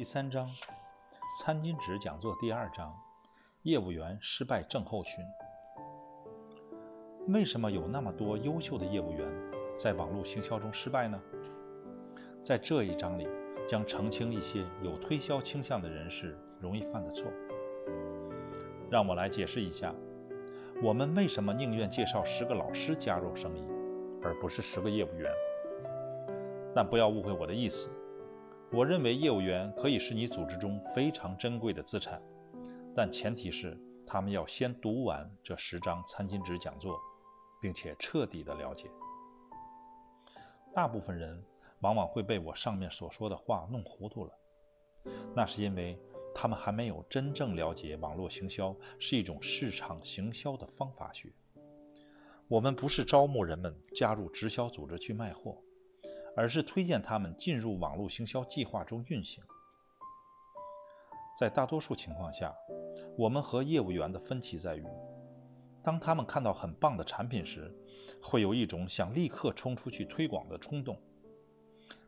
第三章，餐巾纸讲座第二章，业务员失败症候群。为什么有那么多优秀的业务员在网络行销中失败呢？在这一章里，将澄清一些有推销倾向的人士容易犯的错。让我来解释一下，我们为什么宁愿介绍十个老师加入生意，而不是十个业务员。但不要误会我的意思。我认为业务员可以是你组织中非常珍贵的资产，但前提是他们要先读完这十张餐巾纸讲座，并且彻底的了解。大部分人往往会被我上面所说的话弄糊涂了，那是因为他们还没有真正了解网络行销是一种市场行销的方法学。我们不是招募人们加入直销组织去卖货。而是推荐他们进入网络行销计划中运行。在大多数情况下，我们和业务员的分歧在于，当他们看到很棒的产品时，会有一种想立刻冲出去推广的冲动。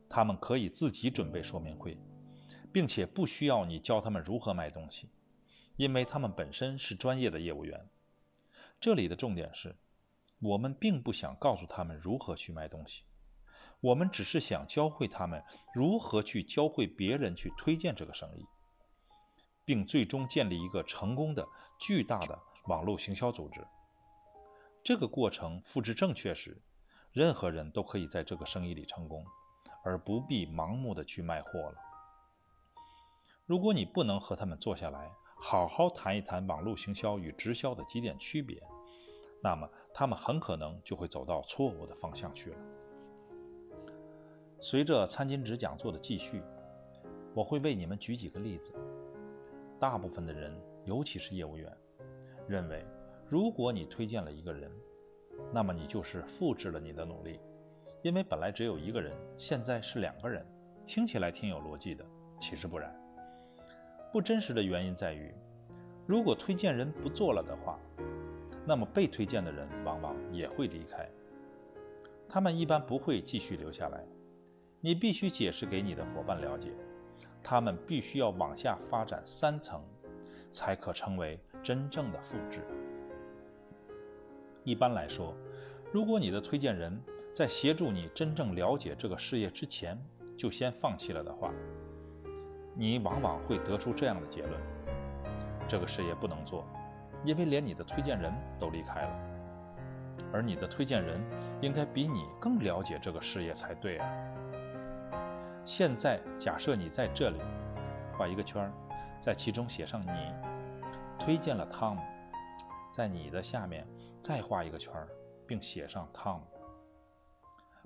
他们可以自己准备说明会，并且不需要你教他们如何卖东西，因为他们本身是专业的业务员。这里的重点是，我们并不想告诉他们如何去卖东西。我们只是想教会他们如何去教会别人去推荐这个生意，并最终建立一个成功的巨大的网络行销组织。这个过程复制正确时，任何人都可以在这个生意里成功，而不必盲目的去卖货了。如果你不能和他们坐下来好好谈一谈网络行销与直销的几点区别，那么他们很可能就会走到错误的方向去了。随着餐巾纸讲座的继续，我会为你们举几个例子。大部分的人，尤其是业务员，认为如果你推荐了一个人，那么你就是复制了你的努力，因为本来只有一个人，现在是两个人，听起来挺有逻辑的。其实不然，不真实的原因在于，如果推荐人不做了的话，那么被推荐的人往往也会离开，他们一般不会继续留下来。你必须解释给你的伙伴了解，他们必须要往下发展三层，才可成为真正的复制。一般来说，如果你的推荐人在协助你真正了解这个事业之前就先放弃了的话，你往往会得出这样的结论：这个事业不能做，因为连你的推荐人都离开了，而你的推荐人应该比你更了解这个事业才对啊。现在假设你在这里画一个圈，在其中写上你推荐了 Tom，在你的下面再画一个圈，并写上 Tom，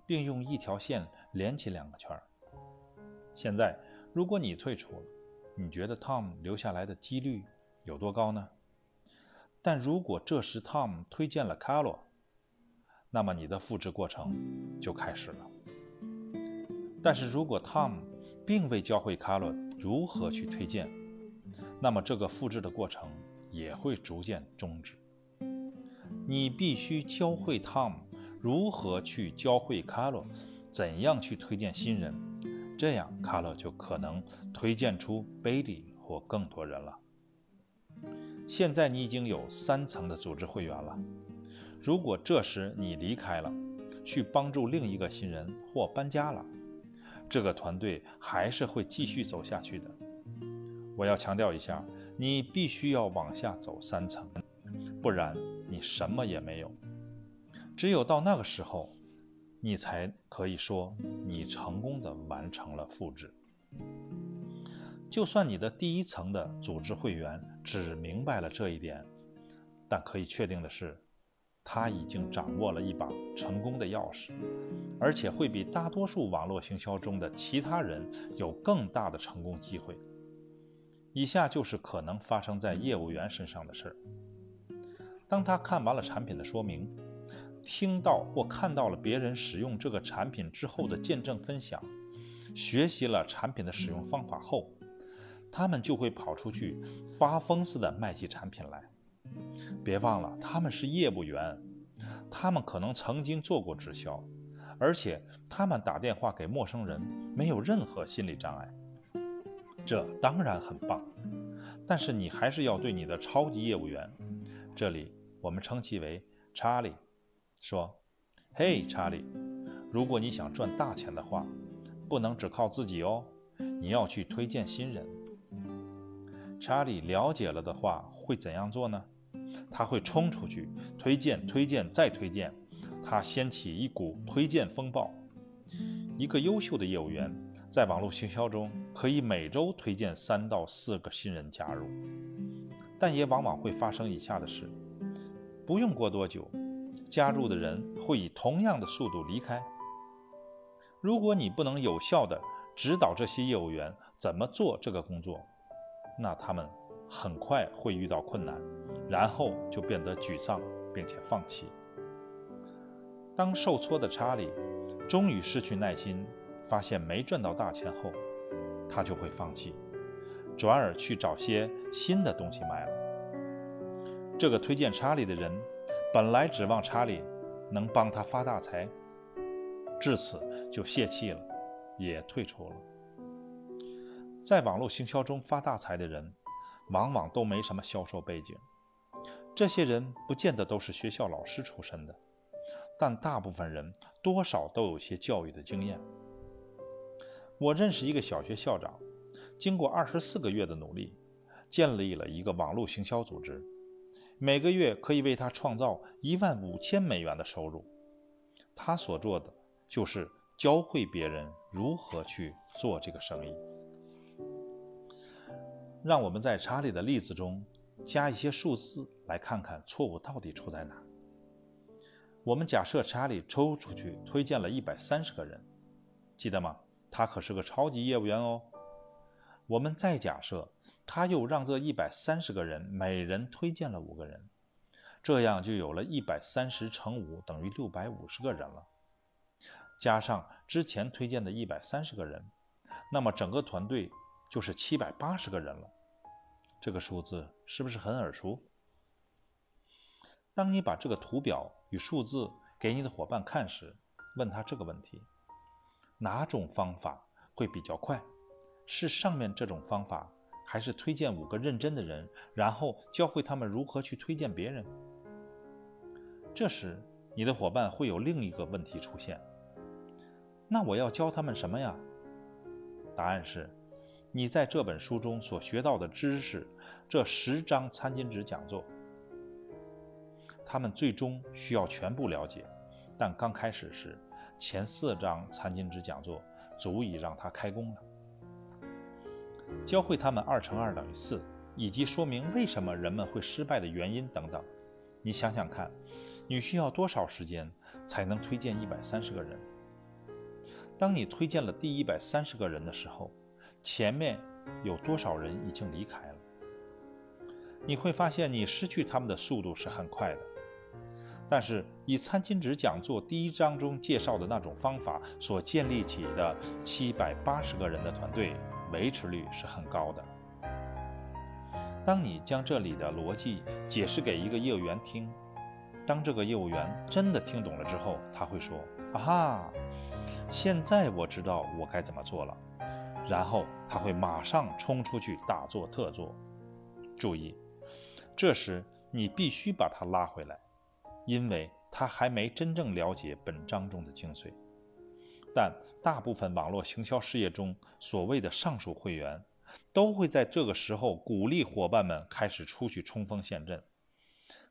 并用一条线连起两个圈。现在如果你退出了，你觉得 Tom 留下来的几率有多高呢？但如果这时 Tom 推荐了 Carlo，那么你的复制过程就开始了。但是如果 Tom 并未教会 Carlo 如何去推荐，那么这个复制的过程也会逐渐终止。你必须教会 Tom 如何去教会 Carlo 怎样去推荐新人，这样 Carlo 就可能推荐出 Bailey 或更多人了。现在你已经有三层的组织会员了。如果这时你离开了，去帮助另一个新人或搬家了，这个团队还是会继续走下去的。我要强调一下，你必须要往下走三层，不然你什么也没有。只有到那个时候，你才可以说你成功的完成了复制。就算你的第一层的组织会员只明白了这一点，但可以确定的是。他已经掌握了一把成功的钥匙，而且会比大多数网络行销中的其他人有更大的成功机会。以下就是可能发生在业务员身上的事儿：当他看完了产品的说明，听到或看到了别人使用这个产品之后的见证分享，学习了产品的使用方法后，他们就会跑出去发疯似的卖起产品来。别忘了，他们是业务员，他们可能曾经做过直销，而且他们打电话给陌生人没有任何心理障碍。这当然很棒，但是你还是要对你的超级业务员，这里我们称其为查理，说：“嘿，查理，如果你想赚大钱的话，不能只靠自己哦，你要去推荐新人。”查理了解了的话会怎样做呢？他会冲出去推荐、推荐再推荐，他掀起一股推荐风暴。一个优秀的业务员。在网络行销中，可以每周推荐三到四个新人加入，但也往往会发生以下的事：不用过多久，加入的人会以同样的速度离开。如果你不能有效地指导这些业务员怎么做这个工作，那他们很快会遇到困难，然后就变得沮丧，并且放弃。当受挫的查理终于失去耐心。发现没赚到大钱后，他就会放弃，转而去找些新的东西卖了。这个推荐查理的人，本来指望查理能帮他发大财，至此就泄气了，也退出了。在网络行销中发大财的人，往往都没什么销售背景，这些人不见得都是学校老师出身的，但大部分人多少都有些教育的经验。我认识一个小学校长，经过二十四个月的努力，建立了一个网络行销组织，每个月可以为他创造一万五千美元的收入。他所做的就是教会别人如何去做这个生意。让我们在查理的例子中加一些数字，来看看错误到底出在哪。我们假设查理抽出去推荐了一百三十个人，记得吗？他可是个超级业务员哦。我们再假设，他又让这一百三十个人每人推荐了五个人，这样就有了一百三十乘五等于六百五十个人了。加上之前推荐的一百三十个人，那么整个团队就是七百八十个人了。这个数字是不是很耳熟？当你把这个图表与数字给你的伙伴看时，问他这个问题。哪种方法会比较快？是上面这种方法，还是推荐五个认真的人，然后教会他们如何去推荐别人？这时，你的伙伴会有另一个问题出现：那我要教他们什么呀？答案是，你在这本书中所学到的知识，这十张餐巾纸讲座，他们最终需要全部了解，但刚开始时。前四章餐巾纸讲座足以让他开工了。教会他们二乘二等于四，以及说明为什么人们会失败的原因等等。你想想看，你需要多少时间才能推荐一百三十个人？当你推荐了第一百三十个人的时候，前面有多少人已经离开了？你会发现，你失去他们的速度是很快的。但是，以餐巾纸讲座第一章中介绍的那种方法所建立起的七百八十个人的团队，维持率是很高的。当你将这里的逻辑解释给一个业务员听，当这个业务员真的听懂了之后，他会说：“啊哈，现在我知道我该怎么做了。”然后他会马上冲出去大做特做。注意，这时你必须把他拉回来。因为他还没真正了解本章中的精髓，但大部分网络行销事业中所谓的上述会员，都会在这个时候鼓励伙伴们开始出去冲锋陷阵。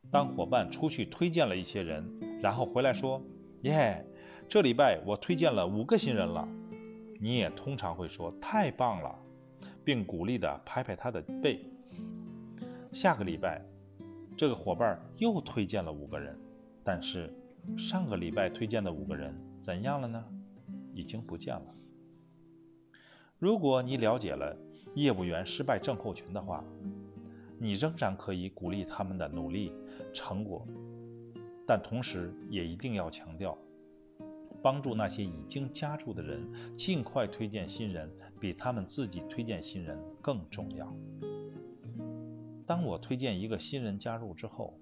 当伙伴出去推荐了一些人，然后回来说：“耶，这礼拜我推荐了五个新人了。”你也通常会说：“太棒了，并鼓励地拍拍他的背。”下个礼拜，这个伙伴又推荐了五个人。但是，上个礼拜推荐的五个人怎样了呢？已经不见了。如果你了解了业务员失败症候群的话，你仍然可以鼓励他们的努力成果，但同时也一定要强调，帮助那些已经加入的人尽快推荐新人，比他们自己推荐新人更重要。当我推荐一个新人加入之后，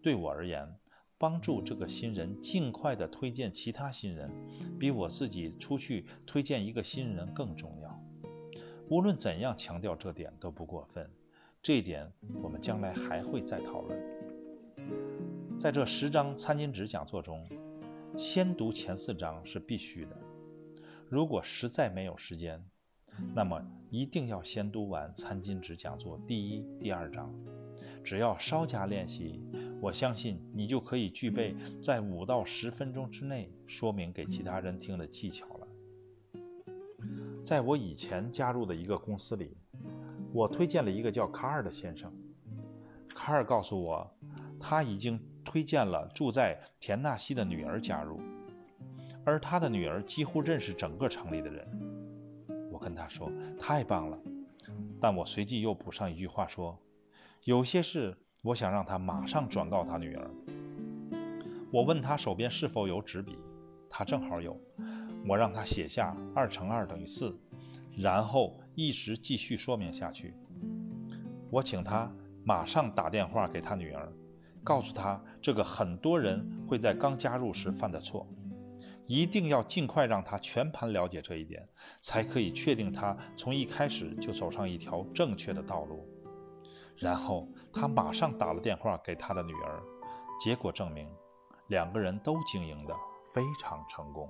对我而言，帮助这个新人尽快的推荐其他新人，比我自己出去推荐一个新人更重要。无论怎样强调这点都不过分。这一点我们将来还会再讨论。在这十章餐巾纸讲座中，先读前四章是必须的。如果实在没有时间，那么一定要先读完餐巾纸讲座第一、第二章。只要稍加练习，我相信你就可以具备在五到十分钟之内说明给其他人听的技巧了。在我以前加入的一个公司里。我推荐了一个叫卡尔的先生。卡尔告诉我，他已经推荐了住在田纳西的女儿加入，而他的女儿几乎认识整个城里的人。跟他说：“太棒了！”但我随即又补上一句话说：“有些事我想让他马上转告他女儿。”我问他手边是否有纸笔，他正好有。我让他写下二乘二等于四，然后。一直继续说明下去。我请他马上打电话给他女儿，告诉他这个很多人会在刚加入时犯的错，一定要尽快让他全盘了解这一点，才可以确定他从一开始就走上一条正确的道路。然后他马上打了电话给他的女儿，结果证明，两个人都经营的非常成功。